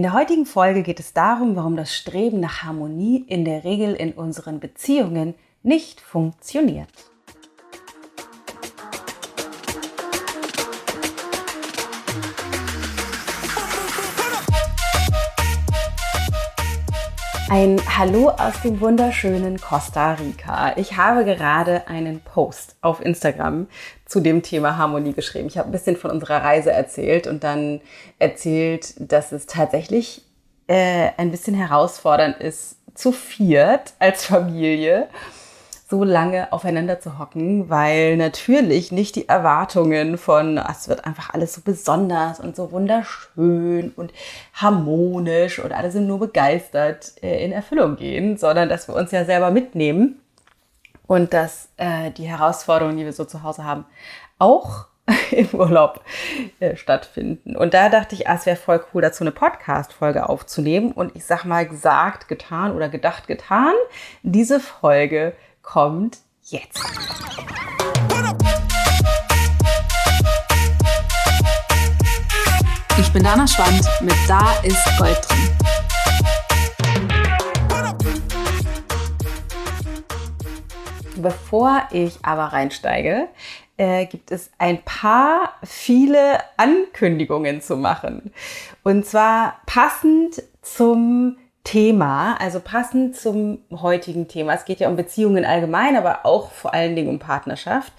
In der heutigen Folge geht es darum, warum das Streben nach Harmonie in der Regel in unseren Beziehungen nicht funktioniert. Ein Hallo aus dem wunderschönen Costa Rica. Ich habe gerade einen Post auf Instagram zu dem Thema Harmonie geschrieben. Ich habe ein bisschen von unserer Reise erzählt und dann erzählt, dass es tatsächlich äh, ein bisschen herausfordernd ist, zu viert als Familie so lange aufeinander zu hocken, weil natürlich nicht die Erwartungen von, ah, es wird einfach alles so besonders und so wunderschön und harmonisch und alle sind nur begeistert äh, in Erfüllung gehen, sondern dass wir uns ja selber mitnehmen und dass äh, die Herausforderungen, die wir so zu Hause haben, auch im Urlaub äh, stattfinden. Und da dachte ich, ah, es wäre voll cool, dazu eine Podcast-Folge aufzunehmen. Und ich sag mal, gesagt, getan oder gedacht, getan. Diese Folge kommt jetzt. Ich bin Dana Schwand mit Da ist Gold drin. Bevor ich aber reinsteige, äh, gibt es ein paar viele Ankündigungen zu machen. Und zwar passend zum Thema, also passend zum heutigen Thema, es geht ja um Beziehungen allgemein, aber auch vor allen Dingen um Partnerschaft,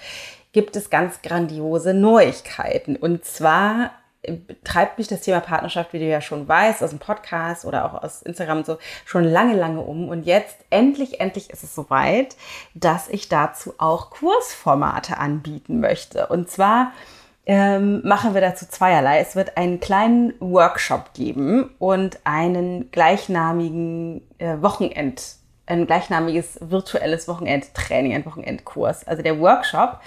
gibt es ganz grandiose Neuigkeiten. Und zwar äh, treibt mich das Thema Partnerschaft, wie du ja schon weißt, aus dem Podcast oder auch aus Instagram und so, schon lange, lange um. Und jetzt endlich, endlich ist es soweit, dass ich dazu auch Kursformate anbieten möchte. Und zwar ähm, machen wir dazu zweierlei. Es wird einen kleinen Workshop geben und einen gleichnamigen äh, Wochenend, ein gleichnamiges virtuelles Wochenendtraining, ein Wochenendkurs. Also der Workshop,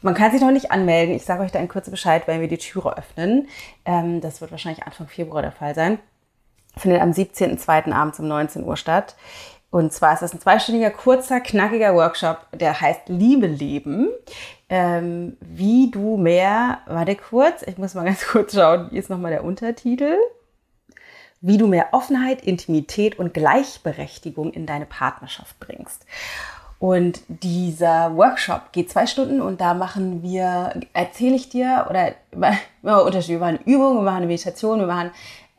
man kann sich noch nicht anmelden. Ich sage euch da in Kürze Bescheid, wenn wir die Türe öffnen. Ähm, das wird wahrscheinlich Anfang Februar der Fall sein. Findet am 17.02. abends um 19 Uhr statt. Und zwar ist das ein zweistündiger, kurzer, knackiger Workshop, der heißt Liebe leben. Ähm, wie du mehr, warte kurz, ich muss mal ganz kurz schauen, wie ist nochmal der Untertitel? Wie du mehr Offenheit, Intimität und Gleichberechtigung in deine Partnerschaft bringst. Und dieser Workshop geht zwei Stunden und da machen wir, erzähle ich dir, oder wir unterschiedlich, wir machen Übungen, wir machen eine Meditation, wir machen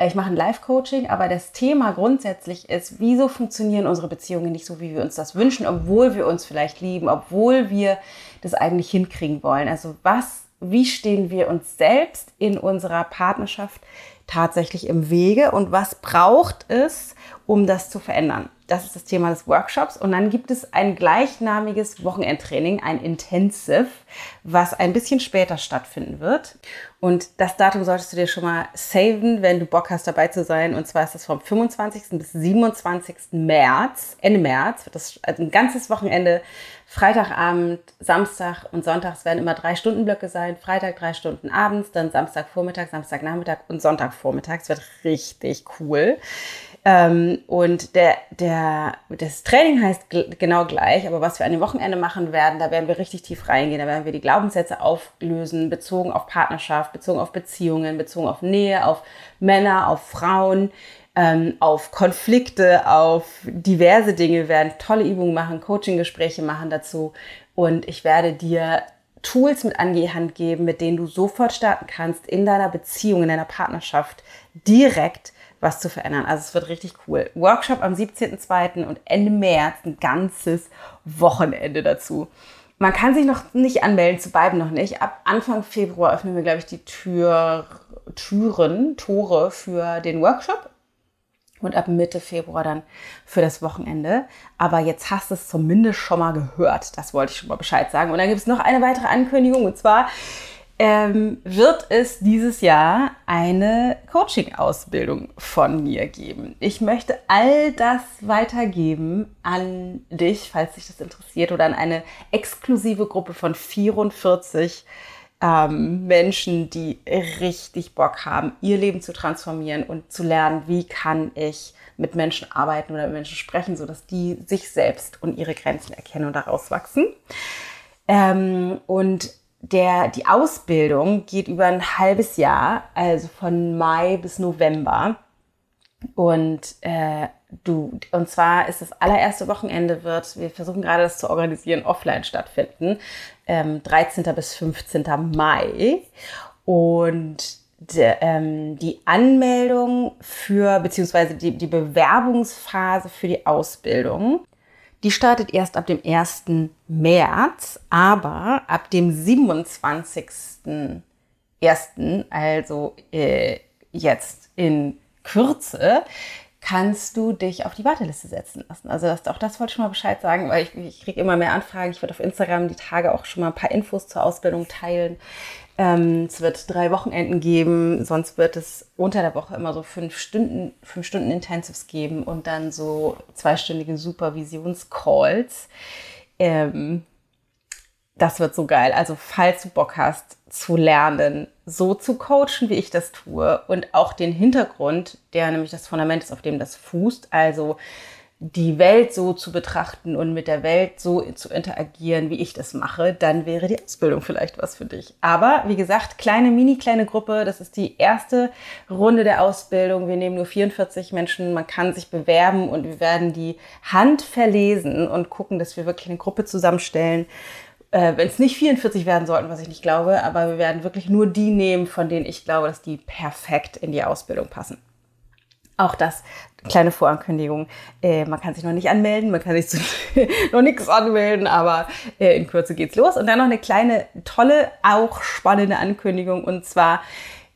ich mache ein Live-Coaching, aber das Thema grundsätzlich ist, wieso funktionieren unsere Beziehungen nicht so, wie wir uns das wünschen, obwohl wir uns vielleicht lieben, obwohl wir das eigentlich hinkriegen wollen. Also was, wie stehen wir uns selbst in unserer Partnerschaft tatsächlich im Wege und was braucht es, um das zu verändern? Das ist das Thema des Workshops. Und dann gibt es ein gleichnamiges Wochenendtraining, ein Intensive, was ein bisschen später stattfinden wird. Und das Datum solltest du dir schon mal saven, wenn du Bock hast, dabei zu sein. Und zwar ist das vom 25. bis 27. März, Ende März, wird das also ein ganzes Wochenende, Freitagabend, Samstag und Sonntag werden immer drei Stundenblöcke sein. Freitag drei Stunden abends, dann Samstagvormittag, Samstagnachmittag und Sonntagvormittag. Es wird richtig cool. Ähm, und der, der, das Training heißt genau gleich, aber was wir an dem Wochenende machen werden, da werden wir richtig tief reingehen. Da werden wir die Glaubenssätze auflösen, bezogen auf Partnerschaft, bezogen auf Beziehungen, bezogen auf Nähe, auf Männer, auf Frauen, ähm, auf Konflikte, auf diverse Dinge. Wir werden tolle Übungen machen, Coaching-Gespräche machen dazu. Und ich werde dir Tools mit an die Hand geben, mit denen du sofort starten kannst in deiner Beziehung, in deiner Partnerschaft direkt was zu verändern. Also es wird richtig cool. Workshop am 17.02. und Ende März ein ganzes Wochenende dazu. Man kann sich noch nicht anmelden, zu beiden noch nicht. Ab Anfang Februar öffnen wir, glaube ich, die Tür, Türen, Tore für den Workshop. Und ab Mitte Februar dann für das Wochenende. Aber jetzt hast du es zumindest schon mal gehört. Das wollte ich schon mal Bescheid sagen. Und dann gibt es noch eine weitere Ankündigung. Und zwar ähm, wird es dieses Jahr eine Coaching-Ausbildung von mir geben. Ich möchte all das weitergeben an dich, falls dich das interessiert, oder an eine exklusive Gruppe von 44 ähm, Menschen, die richtig Bock haben, ihr Leben zu transformieren und zu lernen, wie kann ich mit Menschen arbeiten oder mit Menschen sprechen, sodass die sich selbst und ihre Grenzen erkennen und daraus wachsen. Ähm, und der, die Ausbildung geht über ein halbes Jahr, also von Mai bis November. Und äh, du, und zwar ist das allererste Wochenende wird, wir versuchen gerade das zu organisieren, offline stattfinden, ähm, 13. bis 15. Mai. Und de, ähm, die Anmeldung für, beziehungsweise die, die Bewerbungsphase für die Ausbildung, die startet erst ab dem 1. März, aber ab dem 27.01., also äh, jetzt in Kürze, kannst du dich auf die Warteliste setzen lassen. Also das, auch das wollte ich schon mal Bescheid sagen, weil ich, ich kriege immer mehr Anfragen. Ich werde auf Instagram die Tage auch schon mal ein paar Infos zur Ausbildung teilen. Ähm, es wird drei Wochenenden geben, sonst wird es unter der Woche immer so fünf Stunden, fünf Stunden Intensives geben und dann so zweistündige Supervisionscalls. Ähm, das wird so geil. Also falls du Bock hast zu lernen, so zu coachen, wie ich das tue und auch den Hintergrund, der nämlich das Fundament ist, auf dem das fußt, also die Welt so zu betrachten und mit der Welt so zu interagieren, wie ich das mache, dann wäre die Ausbildung vielleicht was für dich. Aber wie gesagt, kleine, mini kleine Gruppe, das ist die erste Runde der Ausbildung. Wir nehmen nur 44 Menschen, man kann sich bewerben und wir werden die Hand verlesen und gucken, dass wir wirklich eine Gruppe zusammenstellen. Äh, Wenn es nicht 44 werden sollten, was ich nicht glaube, aber wir werden wirklich nur die nehmen, von denen ich glaube, dass die perfekt in die Ausbildung passen. Auch das, kleine Vorankündigung. Äh, man kann sich noch nicht anmelden, man kann sich zu, noch nichts anmelden, aber äh, in Kürze geht's los. Und dann noch eine kleine, tolle, auch spannende Ankündigung. Und zwar,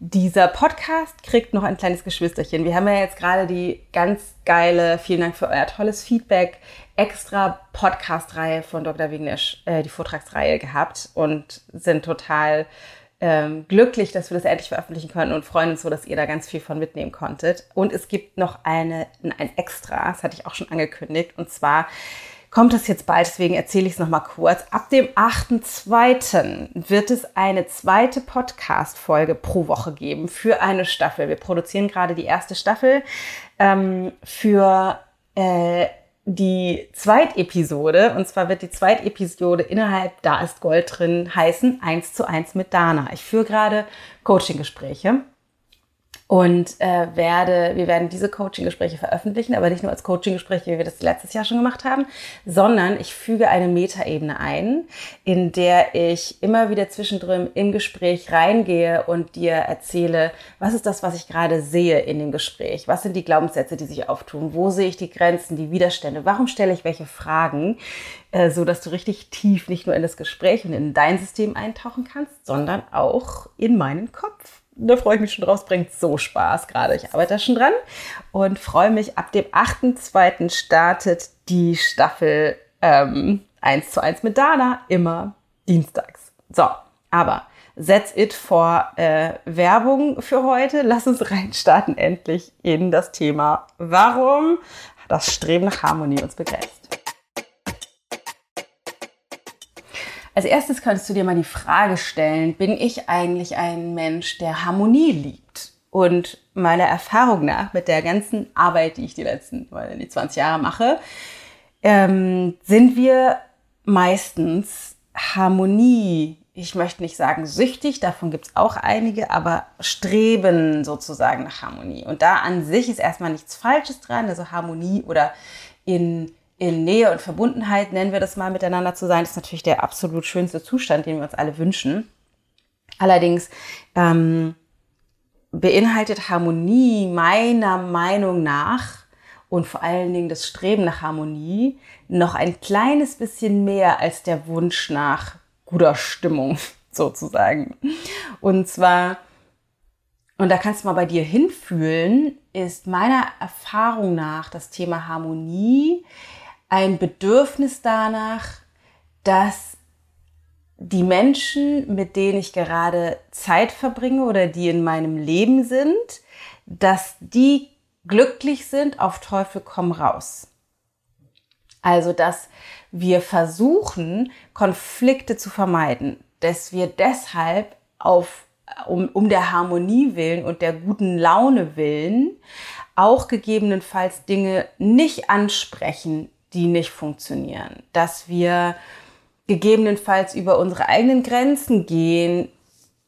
dieser Podcast kriegt noch ein kleines Geschwisterchen. Wir haben ja jetzt gerade die ganz geile, vielen Dank für euer tolles Feedback, extra Podcast-Reihe von Dr. Wignesch, äh, die Vortragsreihe gehabt und sind total ähm, glücklich, dass wir das endlich veröffentlichen können und freuen uns so, dass ihr da ganz viel von mitnehmen konntet. Und es gibt noch eine, ein Extra, das hatte ich auch schon angekündigt, und zwar kommt es jetzt bald, deswegen erzähle ich es nochmal kurz. Ab dem 8.2. wird es eine zweite Podcast-Folge pro Woche geben für eine Staffel. Wir produzieren gerade die erste Staffel ähm, für äh, die Zweitepisode, und zwar wird die Zweitepisode innerhalb Da ist Gold drin heißen, eins zu eins mit Dana. Ich führe gerade Coaching-Gespräche und äh, werde, wir werden diese Coaching-Gespräche veröffentlichen, aber nicht nur als Coaching-Gespräche, wie wir das letztes Jahr schon gemacht haben, sondern ich füge eine Metaebene ein, in der ich immer wieder zwischendrin im Gespräch reingehe und dir erzähle, was ist das, was ich gerade sehe in dem Gespräch? Was sind die Glaubenssätze, die sich auftun? Wo sehe ich die Grenzen, die Widerstände? Warum stelle ich welche Fragen? Äh, so dass du richtig tief nicht nur in das Gespräch und in dein System eintauchen kannst, sondern auch in meinen Kopf da freue ich mich schon drauf. Es bringt so Spaß gerade. Ich arbeite da schon dran und freue mich. Ab dem 8.2. startet die Staffel ähm, 1 zu 1 mit Dana, immer dienstags. So, aber that's it for äh, Werbung für heute. Lass uns reinstarten endlich in das Thema, warum das Streben nach Harmonie uns begrenzt. Als erstes kannst du dir mal die Frage stellen, bin ich eigentlich ein Mensch, der Harmonie liebt? Und meiner Erfahrung nach, mit der ganzen Arbeit, die ich die letzten die 20 Jahre mache, ähm, sind wir meistens Harmonie, ich möchte nicht sagen süchtig, davon gibt es auch einige, aber streben sozusagen nach Harmonie. Und da an sich ist erstmal nichts Falsches dran, also Harmonie oder in in Nähe und Verbundenheit, nennen wir das mal, miteinander zu sein, ist natürlich der absolut schönste Zustand, den wir uns alle wünschen. Allerdings ähm, beinhaltet Harmonie meiner Meinung nach und vor allen Dingen das Streben nach Harmonie noch ein kleines bisschen mehr als der Wunsch nach guter Stimmung sozusagen. Und zwar, und da kannst du mal bei dir hinfühlen, ist meiner Erfahrung nach das Thema Harmonie ein Bedürfnis danach, dass die Menschen, mit denen ich gerade Zeit verbringe oder die in meinem Leben sind, dass die glücklich sind auf Teufel komm raus. Also, dass wir versuchen, Konflikte zu vermeiden, dass wir deshalb auf, um, um der Harmonie willen und der guten Laune willen auch gegebenenfalls Dinge nicht ansprechen, die nicht funktionieren, dass wir gegebenenfalls über unsere eigenen Grenzen gehen,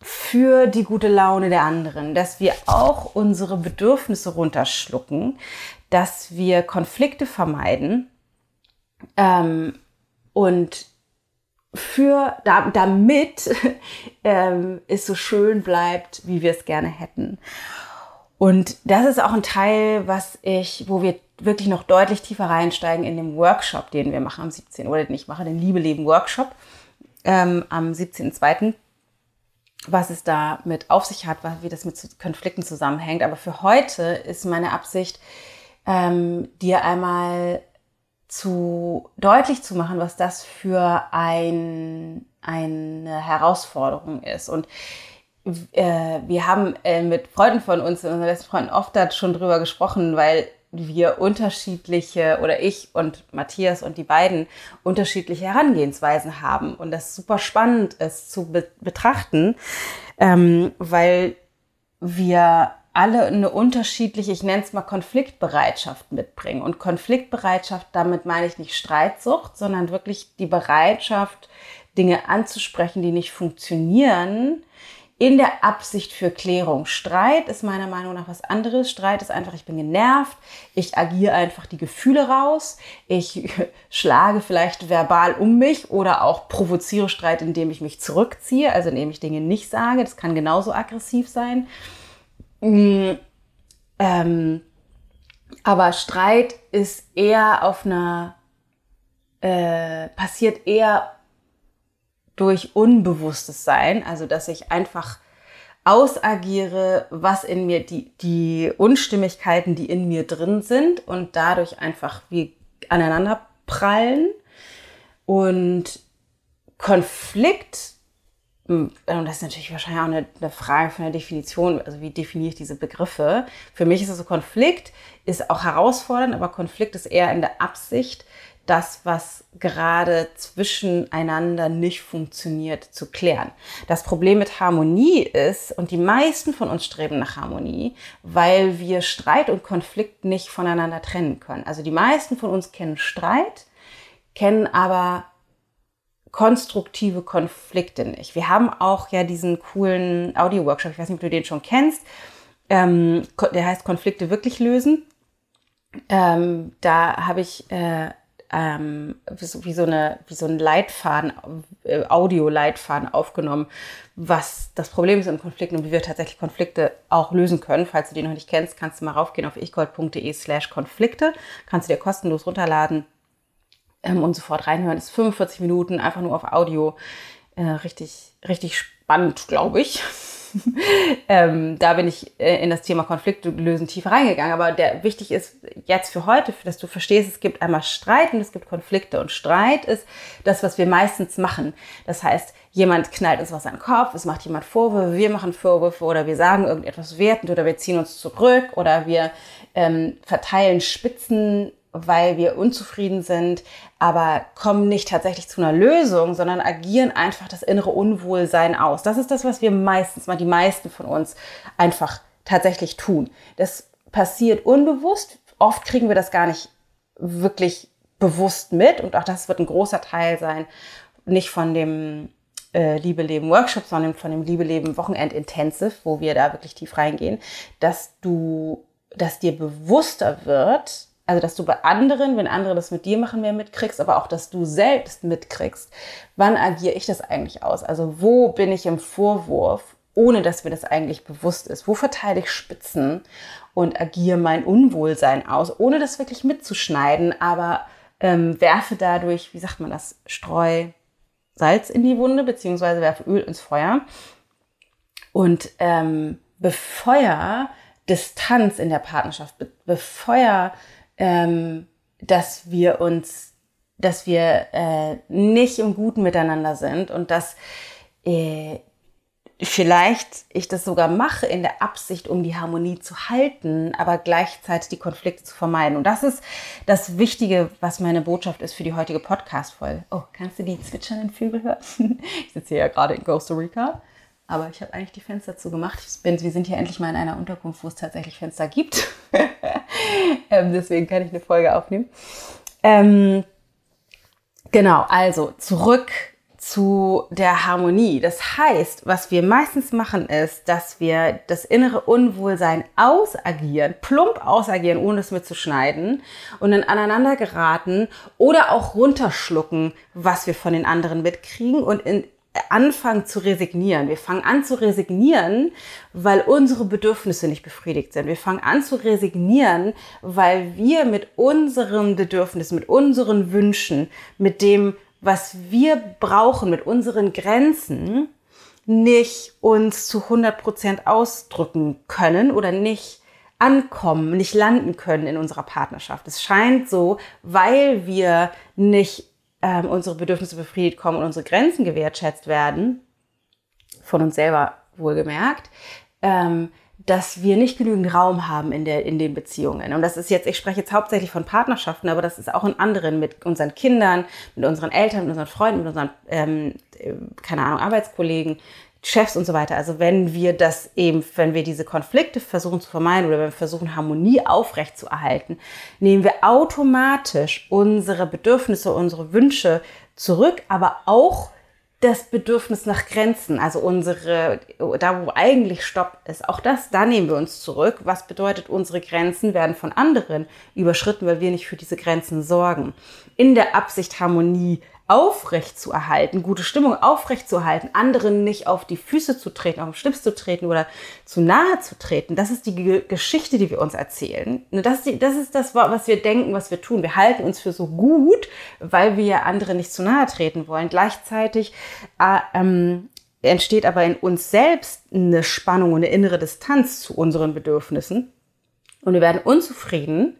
für die gute Laune der anderen, dass wir auch unsere Bedürfnisse runterschlucken, dass wir Konflikte vermeiden. Ähm, und für da, damit ähm, es so schön bleibt, wie wir es gerne hätten. Und das ist auch ein Teil, was ich, wo wir wirklich noch deutlich tiefer reinsteigen in dem Workshop, den wir machen am 17. oder den ich mache, den Liebe Leben Workshop ähm, am 17.2. Was es da mit auf sich hat, wie das mit Konflikten zusammenhängt. Aber für heute ist meine Absicht, ähm, dir einmal zu deutlich zu machen, was das für ein, eine Herausforderung ist. Und äh, wir haben äh, mit Freunden von uns, unseren besten Freunden oft da schon drüber gesprochen, weil wir unterschiedliche oder ich und Matthias und die beiden unterschiedliche Herangehensweisen haben und das super spannend ist zu be betrachten, ähm, weil wir alle eine unterschiedliche, ich nenne es mal Konfliktbereitschaft mitbringen. Und Konfliktbereitschaft, damit meine ich nicht Streitsucht, sondern wirklich die Bereitschaft, Dinge anzusprechen, die nicht funktionieren, in der Absicht für Klärung. Streit ist meiner Meinung nach was anderes. Streit ist einfach, ich bin genervt, ich agiere einfach die Gefühle raus, ich schlage vielleicht verbal um mich oder auch provoziere Streit, indem ich mich zurückziehe, also indem ich Dinge nicht sage. Das kann genauso aggressiv sein. Mm, ähm, aber Streit ist eher auf einer, äh, passiert eher durch unbewusstes Sein, also dass ich einfach ausagiere, was in mir, die, die Unstimmigkeiten, die in mir drin sind und dadurch einfach wie aneinander prallen. Und Konflikt hm, und das ist natürlich wahrscheinlich auch eine, eine, Frage von der Definition, also wie definiere ich diese Begriffe. Für mich ist es so, Konflikt ist auch herausfordernd, aber Konflikt ist eher in der Absicht, das, was gerade zwischeneinander nicht funktioniert, zu klären. Das Problem mit Harmonie ist, und die meisten von uns streben nach Harmonie, weil wir Streit und Konflikt nicht voneinander trennen können. Also die meisten von uns kennen Streit, kennen aber konstruktive Konflikte nicht. Wir haben auch ja diesen coolen Audio-Workshop, ich weiß nicht, ob du den schon kennst, ähm, der heißt Konflikte wirklich lösen. Ähm, da habe ich äh, ähm, wie, so, eine, wie so ein Leitfaden, äh, Audio-Leitfaden aufgenommen, was das Problem ist in Konflikten und wie wir tatsächlich Konflikte auch lösen können. Falls du die noch nicht kennst, kannst du mal raufgehen auf ichgold.de slash Konflikte, kannst du dir kostenlos runterladen ähm, und sofort reinhören. Das ist 45 Minuten, einfach nur auf Audio. Äh, richtig, richtig spannend, glaube ich. ähm, da bin ich äh, in das Thema Konflikte lösen tiefer reingegangen. Aber der wichtig ist jetzt für heute, dass du verstehst, es gibt einmal Streit und es gibt Konflikte. Und Streit ist das, was wir meistens machen. Das heißt, jemand knallt uns was an den Kopf, es macht jemand Vorwürfe, wir machen Vorwürfe oder wir sagen irgendetwas wertend oder wir ziehen uns zurück oder wir ähm, verteilen Spitzen weil wir unzufrieden sind, aber kommen nicht tatsächlich zu einer Lösung, sondern agieren einfach das innere Unwohlsein aus. Das ist das, was wir meistens, mal die meisten von uns einfach tatsächlich tun. Das passiert unbewusst. Oft kriegen wir das gar nicht wirklich bewusst mit und auch das wird ein großer Teil sein, nicht von dem äh, Liebe Leben Workshop, sondern von dem Liebe Leben Wochenend Intensive, wo wir da wirklich tief reingehen, dass du, dass dir bewusster wird, also dass du bei anderen, wenn andere das mit dir machen, mehr mitkriegst, aber auch, dass du selbst mitkriegst, wann agiere ich das eigentlich aus? Also wo bin ich im Vorwurf, ohne dass mir das eigentlich bewusst ist? Wo verteile ich Spitzen und agiere mein Unwohlsein aus, ohne das wirklich mitzuschneiden, aber ähm, werfe dadurch, wie sagt man das, Streu Salz in die Wunde, beziehungsweise werfe Öl ins Feuer und ähm, befeuer Distanz in der Partnerschaft, be befeuer ähm, dass wir uns, dass wir äh, nicht im Guten miteinander sind und dass äh, vielleicht ich das sogar mache in der Absicht, um die Harmonie zu halten, aber gleichzeitig die Konflikte zu vermeiden. Und das ist das Wichtige, was meine Botschaft ist für die heutige Podcast-Folge. Oh, kannst du die zwitschernden Vögel hören? ich sitze hier ja gerade in Costa Rica, aber ich habe eigentlich die Fenster zugemacht. Bin, wir sind hier endlich mal in einer Unterkunft, wo es tatsächlich Fenster gibt. ähm, deswegen kann ich eine Folge aufnehmen. Ähm, genau, also zurück zu der Harmonie. Das heißt, was wir meistens machen, ist, dass wir das innere Unwohlsein ausagieren, plump ausagieren, ohne es mitzuschneiden und dann aneinander geraten oder auch runterschlucken, was wir von den anderen mitkriegen und in, anfangen zu resignieren. Wir fangen an zu resignieren, weil unsere Bedürfnisse nicht befriedigt sind. Wir fangen an zu resignieren, weil wir mit unseren Bedürfnissen, mit unseren Wünschen, mit dem, was wir brauchen, mit unseren Grenzen, nicht uns zu 100 Prozent ausdrücken können oder nicht ankommen, nicht landen können in unserer Partnerschaft. Es scheint so, weil wir nicht ähm, unsere Bedürfnisse befriedigt kommen und unsere Grenzen gewertschätzt werden, von uns selber wohlgemerkt, ähm, dass wir nicht genügend Raum haben in, der, in den Beziehungen. Und das ist jetzt, ich spreche jetzt hauptsächlich von Partnerschaften, aber das ist auch in anderen, mit unseren Kindern, mit unseren Eltern, mit unseren Freunden, mit unseren, ähm, äh, keine Ahnung, Arbeitskollegen, Chefs und so weiter. Also wenn wir das eben, wenn wir diese Konflikte versuchen zu vermeiden oder wenn wir versuchen, Harmonie aufrechtzuerhalten, nehmen wir automatisch unsere Bedürfnisse, unsere Wünsche zurück, aber auch das Bedürfnis nach Grenzen, also unsere, da wo eigentlich Stopp ist, auch das, da nehmen wir uns zurück. Was bedeutet, unsere Grenzen werden von anderen überschritten, weil wir nicht für diese Grenzen sorgen. In der Absicht, Harmonie aufrecht zu erhalten, gute Stimmung aufrecht zu erhalten, anderen nicht auf die Füße zu treten, auf den Schlips zu treten oder zu nahe zu treten. Das ist die G Geschichte, die wir uns erzählen. Das ist, die, das ist das, was wir denken, was wir tun. Wir halten uns für so gut, weil wir anderen nicht zu nahe treten wollen. Gleichzeitig äh, ähm, entsteht aber in uns selbst eine Spannung und eine innere Distanz zu unseren Bedürfnissen. Und wir werden unzufrieden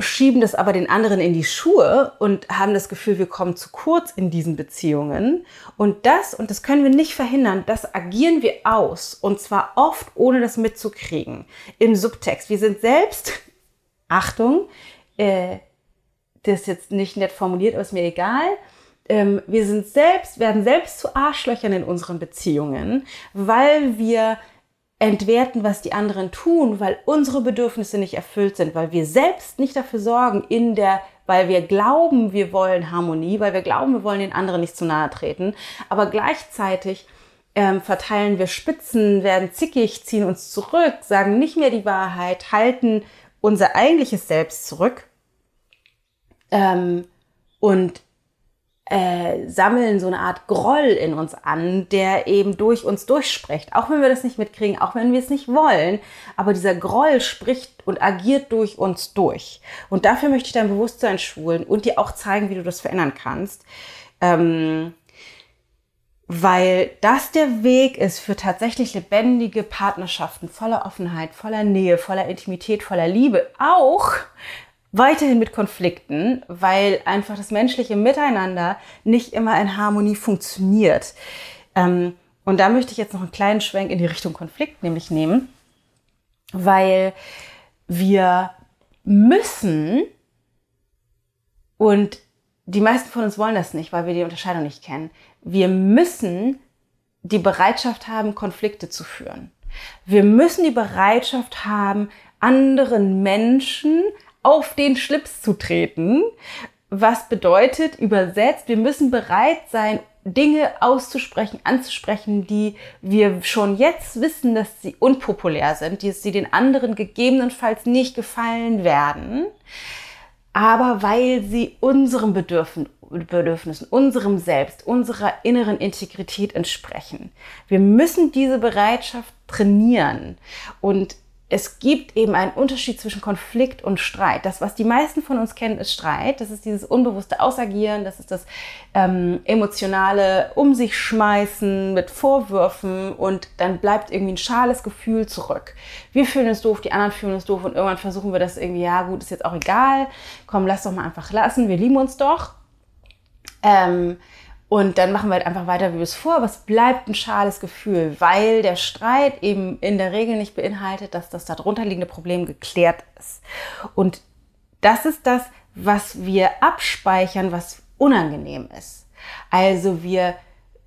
schieben das aber den anderen in die Schuhe und haben das Gefühl, wir kommen zu kurz in diesen Beziehungen. Und das, und das können wir nicht verhindern, das agieren wir aus. Und zwar oft, ohne das mitzukriegen. Im Subtext. Wir sind selbst, Achtung, äh, das ist jetzt nicht nett formuliert, aber ist mir egal. Ähm, wir sind selbst, werden selbst zu Arschlöchern in unseren Beziehungen, weil wir entwerten, was die anderen tun, weil unsere Bedürfnisse nicht erfüllt sind, weil wir selbst nicht dafür sorgen, in der, weil wir glauben, wir wollen Harmonie, weil wir glauben, wir wollen den anderen nicht zu nahe treten, aber gleichzeitig ähm, verteilen wir Spitzen, werden zickig, ziehen uns zurück, sagen nicht mehr die Wahrheit, halten unser eigentliches Selbst zurück. Ähm, und äh, sammeln so eine Art Groll in uns an, der eben durch uns durchspricht. Auch wenn wir das nicht mitkriegen, auch wenn wir es nicht wollen. Aber dieser Groll spricht und agiert durch uns durch. Und dafür möchte ich dein Bewusstsein schulen und dir auch zeigen, wie du das verändern kannst. Ähm, weil das der Weg ist für tatsächlich lebendige Partnerschaften voller Offenheit, voller Nähe, voller Intimität, voller Liebe. Auch weiterhin mit Konflikten, weil einfach das menschliche Miteinander nicht immer in Harmonie funktioniert. Ähm, und da möchte ich jetzt noch einen kleinen Schwenk in die Richtung Konflikt nämlich nehmen, weil wir müssen und die meisten von uns wollen das nicht, weil wir die Unterscheidung nicht kennen. Wir müssen die Bereitschaft haben, Konflikte zu führen. Wir müssen die Bereitschaft haben, anderen Menschen auf den Schlips zu treten. Was bedeutet übersetzt, wir müssen bereit sein, Dinge auszusprechen, anzusprechen, die wir schon jetzt wissen, dass sie unpopulär sind, die sie den anderen gegebenenfalls nicht gefallen werden, aber weil sie unserem Bedürfen, Bedürfnissen, unserem Selbst, unserer inneren Integrität entsprechen. Wir müssen diese Bereitschaft trainieren und es gibt eben einen Unterschied zwischen Konflikt und Streit. Das, was die meisten von uns kennen, ist Streit. Das ist dieses unbewusste Ausagieren, das ist das ähm, emotionale Um sich schmeißen mit Vorwürfen und dann bleibt irgendwie ein schales Gefühl zurück. Wir fühlen es doof, die anderen fühlen es doof und irgendwann versuchen wir das irgendwie, ja gut, ist jetzt auch egal, komm, lass doch mal einfach lassen, wir lieben uns doch. Ähm, und dann machen wir halt einfach weiter wie es vor, aber es bleibt ein schales Gefühl, weil der Streit eben in der Regel nicht beinhaltet, dass das darunterliegende Problem geklärt ist. Und das ist das, was wir abspeichern, was unangenehm ist. Also wir,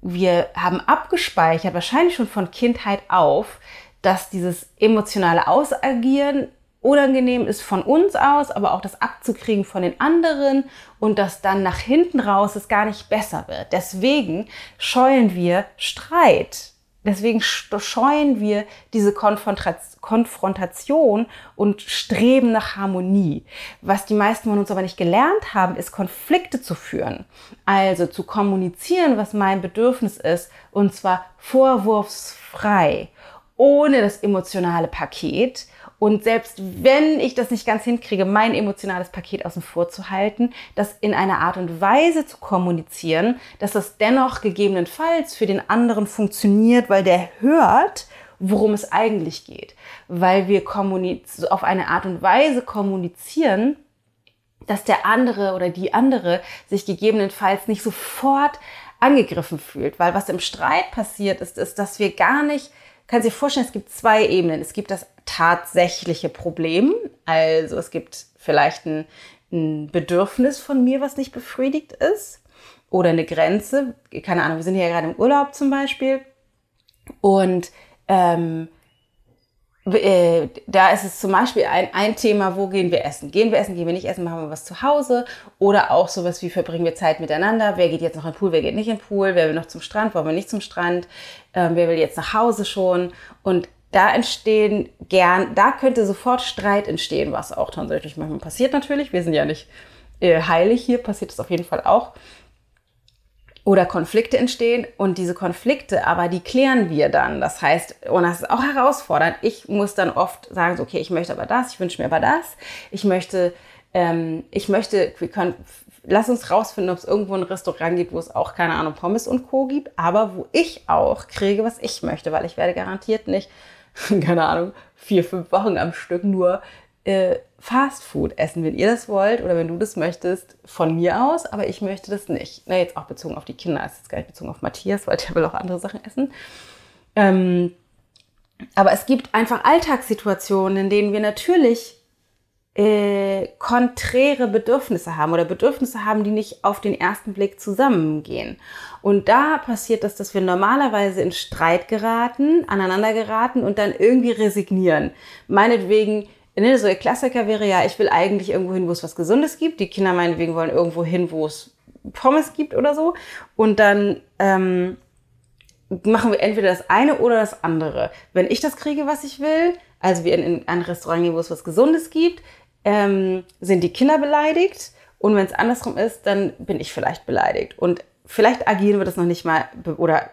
wir haben abgespeichert, wahrscheinlich schon von Kindheit auf, dass dieses emotionale Ausagieren unangenehm ist von uns aus, aber auch das abzukriegen von den anderen und dass dann nach hinten raus es gar nicht besser wird. Deswegen scheuen wir Streit. Deswegen scheuen wir diese Konfrontation und streben nach Harmonie. Was die meisten von uns aber nicht gelernt haben, ist Konflikte zu führen. Also zu kommunizieren, was mein Bedürfnis ist, und zwar vorwurfsfrei, ohne das emotionale Paket und selbst wenn ich das nicht ganz hinkriege, mein emotionales Paket außen vor zu halten, das in einer Art und Weise zu kommunizieren, dass das dennoch gegebenenfalls für den anderen funktioniert, weil der hört, worum es eigentlich geht. Weil wir auf eine Art und Weise kommunizieren, dass der andere oder die andere sich gegebenenfalls nicht sofort angegriffen fühlt. Weil was im Streit passiert ist, ist, dass wir gar nicht kann sich vorstellen, es gibt zwei Ebenen. Es gibt das tatsächliche Problem. Also es gibt vielleicht ein, ein Bedürfnis von mir, was nicht befriedigt ist. Oder eine Grenze. Keine Ahnung, wir sind hier gerade im Urlaub zum Beispiel. Und ähm, äh, da ist es zum Beispiel ein, ein Thema, wo gehen wir essen? Gehen wir essen, gehen wir nicht essen, machen wir was zu Hause? Oder auch sowas wie verbringen wir Zeit miteinander? Wer geht jetzt noch in den Pool, wer geht nicht in den Pool? Wer will noch zum Strand, wollen wir nicht zum Strand? Ähm, wer will jetzt nach Hause schon? Und da entstehen gern, da könnte sofort Streit entstehen, was auch tatsächlich manchmal passiert natürlich. Wir sind ja nicht äh, heilig hier, passiert es auf jeden Fall auch oder Konflikte entstehen und diese Konflikte, aber die klären wir dann. Das heißt, und das ist auch herausfordernd. Ich muss dann oft sagen, so, okay, ich möchte aber das, ich wünsche mir aber das, ich möchte, ähm, ich möchte, wir können, lass uns rausfinden, ob es irgendwo ein Restaurant gibt, wo es auch keine Ahnung Pommes und Co gibt, aber wo ich auch kriege, was ich möchte, weil ich werde garantiert nicht, keine Ahnung, vier, fünf Wochen am Stück nur äh, Fast Food essen, wenn ihr das wollt oder wenn du das möchtest, von mir aus, aber ich möchte das nicht. Na, jetzt auch bezogen auf die Kinder, ist jetzt gar nicht bezogen auf Matthias, weil der will auch andere Sachen essen. Ähm, aber es gibt einfach Alltagssituationen, in denen wir natürlich äh, konträre Bedürfnisse haben oder Bedürfnisse haben, die nicht auf den ersten Blick zusammengehen. Und da passiert das, dass wir normalerweise in Streit geraten, aneinander geraten und dann irgendwie resignieren. Meinetwegen ne, so ihr Klassiker wäre ja, ich will eigentlich irgendwo hin, wo es was Gesundes gibt. Die Kinder meinetwegen wollen irgendwo hin, wo es Pommes gibt oder so. Und dann ähm, machen wir entweder das eine oder das andere. Wenn ich das kriege, was ich will, also wir in, in ein Restaurant gehen, wo es was Gesundes gibt, ähm, sind die Kinder beleidigt. Und wenn es andersrum ist, dann bin ich vielleicht beleidigt. Und vielleicht agieren wir das noch nicht mal oder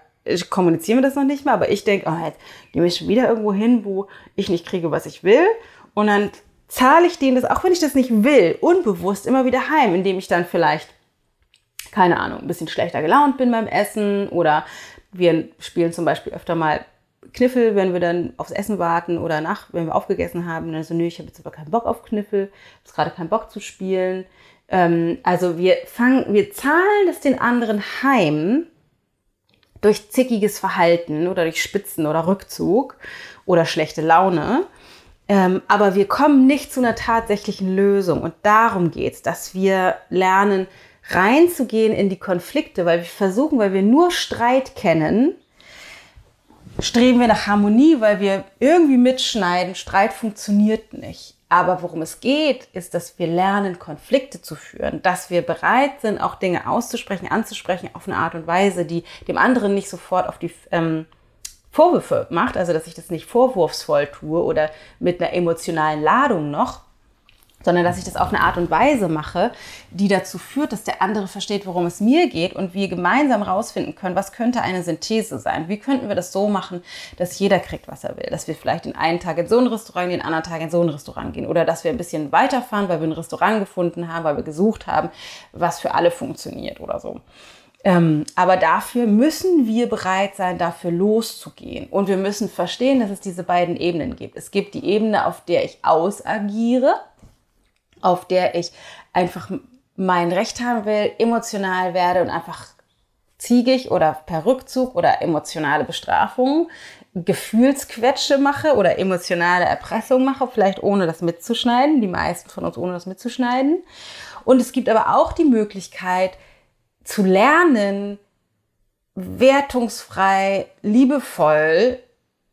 kommunizieren wir das noch nicht mal, aber ich denke, oh, jetzt gehen wir schon wieder irgendwo hin, wo ich nicht kriege, was ich will. Und dann zahle ich denen das, auch wenn ich das nicht will, unbewusst immer wieder heim, indem ich dann vielleicht, keine Ahnung, ein bisschen schlechter gelaunt bin beim Essen oder wir spielen zum Beispiel öfter mal Kniffel, wenn wir dann aufs Essen warten oder nach, wenn wir aufgegessen haben. Dann so, nö, ich habe jetzt aber keinen Bock auf Kniffel, habe gerade keinen Bock zu spielen. Ähm, also wir fangen, wir zahlen das den anderen heim durch zickiges Verhalten oder durch Spitzen oder Rückzug oder schlechte Laune. Ähm, aber wir kommen nicht zu einer tatsächlichen Lösung. Und darum geht's, dass wir lernen, reinzugehen in die Konflikte, weil wir versuchen, weil wir nur Streit kennen, streben wir nach Harmonie, weil wir irgendwie mitschneiden. Streit funktioniert nicht. Aber worum es geht, ist, dass wir lernen, Konflikte zu führen, dass wir bereit sind, auch Dinge auszusprechen, anzusprechen auf eine Art und Weise, die dem anderen nicht sofort auf die ähm, Vorwürfe macht, also dass ich das nicht vorwurfsvoll tue oder mit einer emotionalen Ladung noch, sondern dass ich das auf eine Art und Weise mache, die dazu führt, dass der andere versteht, worum es mir geht und wir gemeinsam rausfinden können, was könnte eine Synthese sein? Wie könnten wir das so machen, dass jeder kriegt, was er will? Dass wir vielleicht den einen Tag in so ein Restaurant gehen, den anderen Tag in so ein Restaurant gehen oder dass wir ein bisschen weiterfahren, weil wir ein Restaurant gefunden haben, weil wir gesucht haben, was für alle funktioniert oder so. Ähm, aber dafür müssen wir bereit sein, dafür loszugehen. Und wir müssen verstehen, dass es diese beiden Ebenen gibt. Es gibt die Ebene, auf der ich ausagiere, auf der ich einfach mein Recht haben will, emotional werde und einfach ziegig oder per Rückzug oder emotionale Bestrafung Gefühlsquetsche mache oder emotionale Erpressung mache, vielleicht ohne das mitzuschneiden, die meisten von uns ohne das mitzuschneiden. Und es gibt aber auch die Möglichkeit, zu lernen, wertungsfrei, liebevoll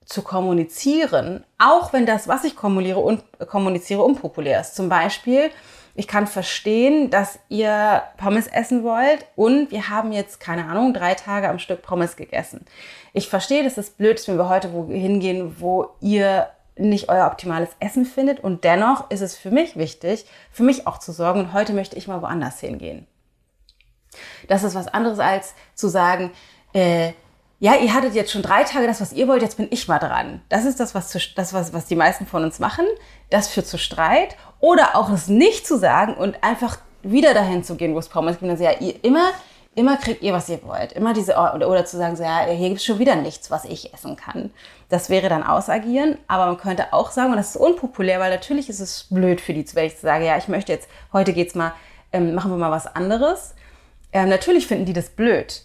zu kommunizieren, auch wenn das, was ich kommuniziere, un kommuniziere unpopulär ist. Zum Beispiel, ich kann verstehen, dass ihr Pommes essen wollt und wir haben jetzt, keine Ahnung, drei Tage am Stück Pommes gegessen. Ich verstehe, dass es blöd ist, wenn wir heute wo hingehen, wo ihr nicht euer optimales Essen findet und dennoch ist es für mich wichtig, für mich auch zu sorgen und heute möchte ich mal woanders hingehen. Das ist was anderes als zu sagen, äh, ja, ihr hattet jetzt schon drei Tage das, was ihr wollt, jetzt bin ich mal dran. Das ist das, was, zu, das was, was die meisten von uns machen. Das führt zu Streit. Oder auch es nicht zu sagen und einfach wieder dahin zu gehen, wo es Pommes gibt. Also ja, ihr, immer, immer kriegt ihr, was ihr wollt. Immer diese, oder, oder zu sagen, so, ja, hier gibt es schon wieder nichts, was ich essen kann. Das wäre dann ausagieren. Aber man könnte auch sagen, und das ist unpopulär, weil natürlich ist es blöd für die, wenn ich sage, ja, ich möchte jetzt, heute geht's mal, ähm, machen wir mal was anderes. Ähm, natürlich finden die das blöd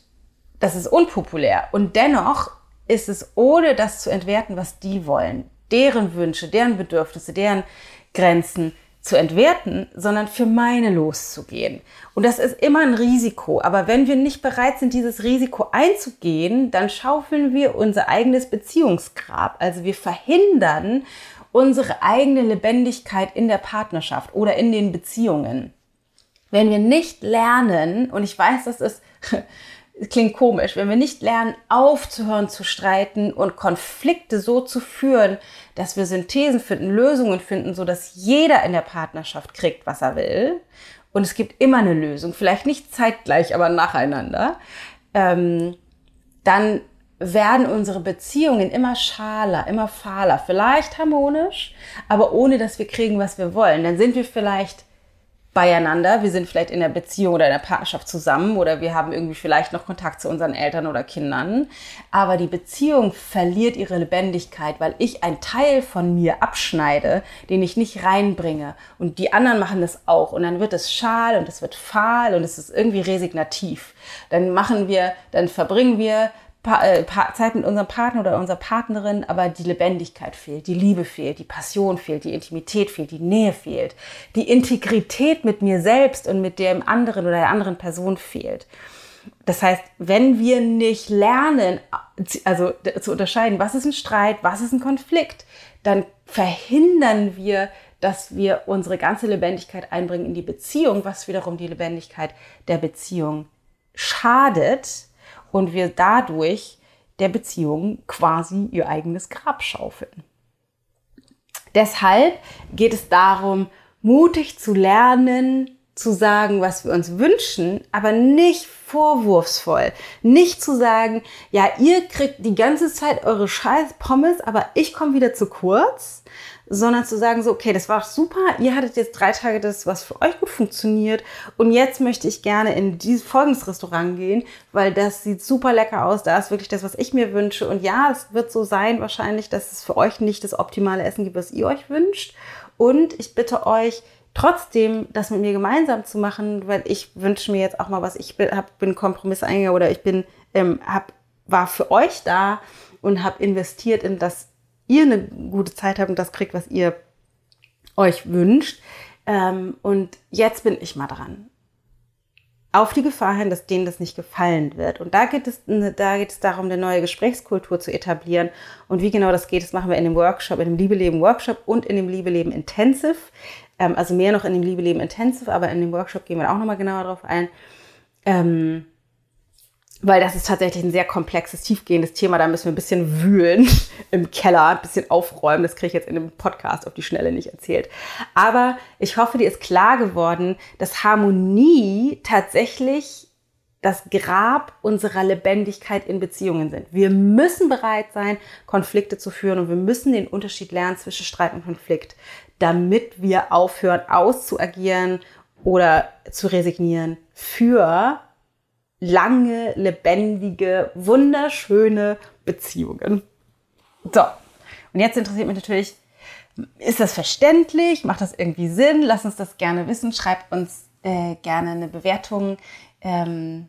das ist unpopulär. Und dennoch ist es, ohne das zu entwerten, was die wollen, deren Wünsche, deren Bedürfnisse, deren Grenzen zu entwerten, sondern für meine loszugehen. Und das ist immer ein Risiko. Aber wenn wir nicht bereit sind, dieses Risiko einzugehen, dann schaufeln wir unser eigenes Beziehungsgrab. Also wir verhindern unsere eigene Lebendigkeit in der Partnerschaft oder in den Beziehungen. Wenn wir nicht lernen, und ich weiß, das ist klingt komisch, wenn wir nicht lernen, aufzuhören zu streiten und Konflikte so zu führen, dass wir Synthesen finden, Lösungen finden, so dass jeder in der Partnerschaft kriegt, was er will. Und es gibt immer eine Lösung, vielleicht nicht zeitgleich, aber nacheinander. Ähm, dann werden unsere Beziehungen immer schaler, immer fahler, vielleicht harmonisch, aber ohne dass wir kriegen, was wir wollen. Dann sind wir vielleicht beieinander. Wir sind vielleicht in der Beziehung oder in der Partnerschaft zusammen oder wir haben irgendwie vielleicht noch Kontakt zu unseren Eltern oder Kindern. Aber die Beziehung verliert ihre Lebendigkeit, weil ich einen Teil von mir abschneide, den ich nicht reinbringe. Und die anderen machen das auch. Und dann wird es schal und es wird fahl und es ist irgendwie resignativ. Dann machen wir, dann verbringen wir pa äh, pa Zeit mit unserem Partner oder unserer Partnerin, aber die Lebendigkeit fehlt, die Liebe fehlt, die Passion fehlt, die Intimität fehlt, die Nähe fehlt, die Integrität mit mir selbst und mit dem anderen oder der anderen Person fehlt. Das heißt, wenn wir nicht lernen, also zu unterscheiden, was ist ein Streit, was ist ein Konflikt, dann verhindern wir, dass wir unsere ganze Lebendigkeit einbringen in die Beziehung, was wiederum die Lebendigkeit der Beziehung schadet und wir dadurch der Beziehung quasi ihr eigenes Grab schaufeln. Deshalb geht es darum, mutig zu lernen, zu sagen, was wir uns wünschen, aber nicht vorwurfsvoll. Nicht zu sagen, ja, ihr kriegt die ganze Zeit eure scheiß Pommes, aber ich komme wieder zu kurz, sondern zu sagen so, okay, das war super, ihr hattet jetzt drei Tage das, was für euch gut funktioniert und jetzt möchte ich gerne in dieses folgendes Restaurant gehen, weil das sieht super lecker aus, da ist wirklich das, was ich mir wünsche und ja, es wird so sein wahrscheinlich, dass es für euch nicht das optimale Essen gibt, was ihr euch wünscht und ich bitte euch, trotzdem das mit mir gemeinsam zu machen, weil ich wünsche mir jetzt auch mal was, ich bin, hab, bin Kompromiss eingegangen oder ich bin, ähm, hab, war für euch da und habe investiert in das ihr eine gute Zeit habt und das kriegt, was ihr euch wünscht. Ähm, und jetzt bin ich mal dran. Auf die Gefahr hin, dass denen das nicht gefallen wird. Und da geht es, da geht es darum, eine neue Gesprächskultur zu etablieren. Und wie genau das geht, das machen wir in dem Workshop, in dem Liebeleben Workshop und in dem Liebeleben Intensive. Ähm, also mehr noch in dem Liebeleben Intensive, aber in dem Workshop gehen wir auch nochmal genauer drauf ein. Ähm, weil das ist tatsächlich ein sehr komplexes, tiefgehendes Thema. Da müssen wir ein bisschen wühlen im Keller, ein bisschen aufräumen. Das kriege ich jetzt in dem Podcast auf die Schnelle nicht erzählt. Aber ich hoffe, dir ist klar geworden, dass Harmonie tatsächlich das Grab unserer Lebendigkeit in Beziehungen sind. Wir müssen bereit sein, Konflikte zu führen und wir müssen den Unterschied lernen zwischen Streit und Konflikt, damit wir aufhören auszuagieren oder zu resignieren für lange, lebendige, wunderschöne Beziehungen. So, und jetzt interessiert mich natürlich, ist das verständlich? Macht das irgendwie Sinn? Lass uns das gerne wissen. Schreib uns äh, gerne eine Bewertung ähm,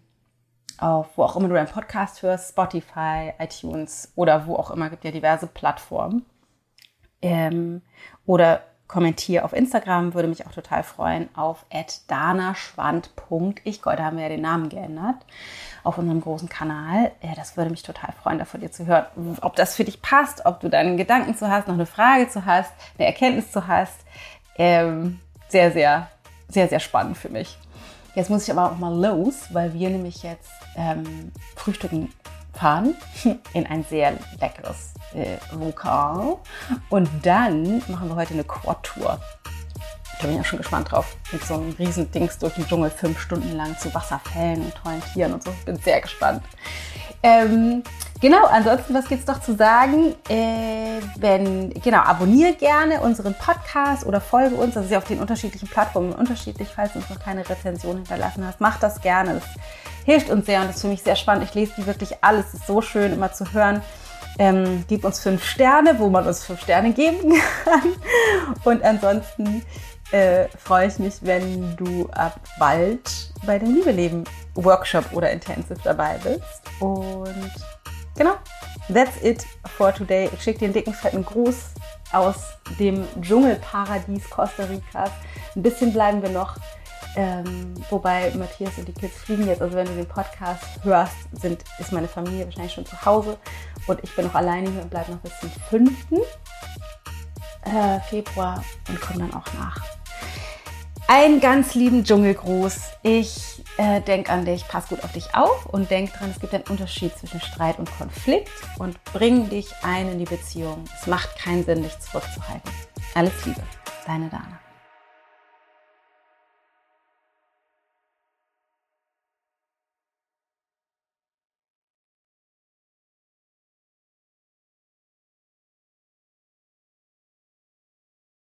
auf wo auch immer du einen Podcast hörst, Spotify, iTunes oder wo auch immer, gibt ja diverse Plattformen. Ähm, oder kommentier auf Instagram, würde mich auch total freuen, auf danaschwand.ich. Heute haben wir ja den Namen geändert auf unserem großen Kanal. Ja, das würde mich total freuen, da von dir zu hören. Ob das für dich passt, ob du da einen Gedanken zu hast, noch eine Frage zu hast, eine Erkenntnis zu hast. Ähm, sehr, sehr, sehr, sehr spannend für mich. Jetzt muss ich aber auch mal los, weil wir nämlich jetzt ähm, frühstücken fahren in ein sehr leckeres äh, Lokal. Und dann machen wir heute eine Quad-Tour. Da bin ich auch schon gespannt drauf. Mit so einem riesen Dings durch den Dschungel fünf Stunden lang zu Wasserfällen und tollen Tieren und so. Ich bin sehr gespannt. Ähm, genau, ansonsten, was gibt es noch zu sagen? Äh, wenn, genau, abonniere gerne unseren Podcast oder folge uns. Das ist ja auf den unterschiedlichen Plattformen unterschiedlich. Falls du uns noch keine Rezension hinterlassen hast, mach das gerne. Das hilft uns sehr und das ist für mich sehr spannend. Ich lese die wirklich alles. Es ist so schön, immer zu hören. Ähm, gib uns fünf Sterne, wo man uns fünf Sterne geben kann. Und ansonsten äh, freue ich mich, wenn du ab bald bei dem Liebeleben Workshop oder Intensive dabei bist. Und genau, that's it for today. Ich schicke dir einen dicken, fetten Gruß aus dem Dschungelparadies Costa Ricas. Ein bisschen bleiben wir noch. Ähm, wobei Matthias und die Kids fliegen jetzt. Also wenn du den Podcast hörst, sind, ist meine Familie wahrscheinlich schon zu Hause. Und ich bin noch alleine hier und bleibe noch bis zum 5. Äh, Februar und komme dann auch nach. Einen ganz lieben Dschungelgruß. Ich äh, denke an dich, pass gut auf dich auf und denk dran, es gibt einen Unterschied zwischen Streit und Konflikt und bring dich ein in die Beziehung. Es macht keinen Sinn, dich zurückzuhalten. Alles Liebe, deine Dana.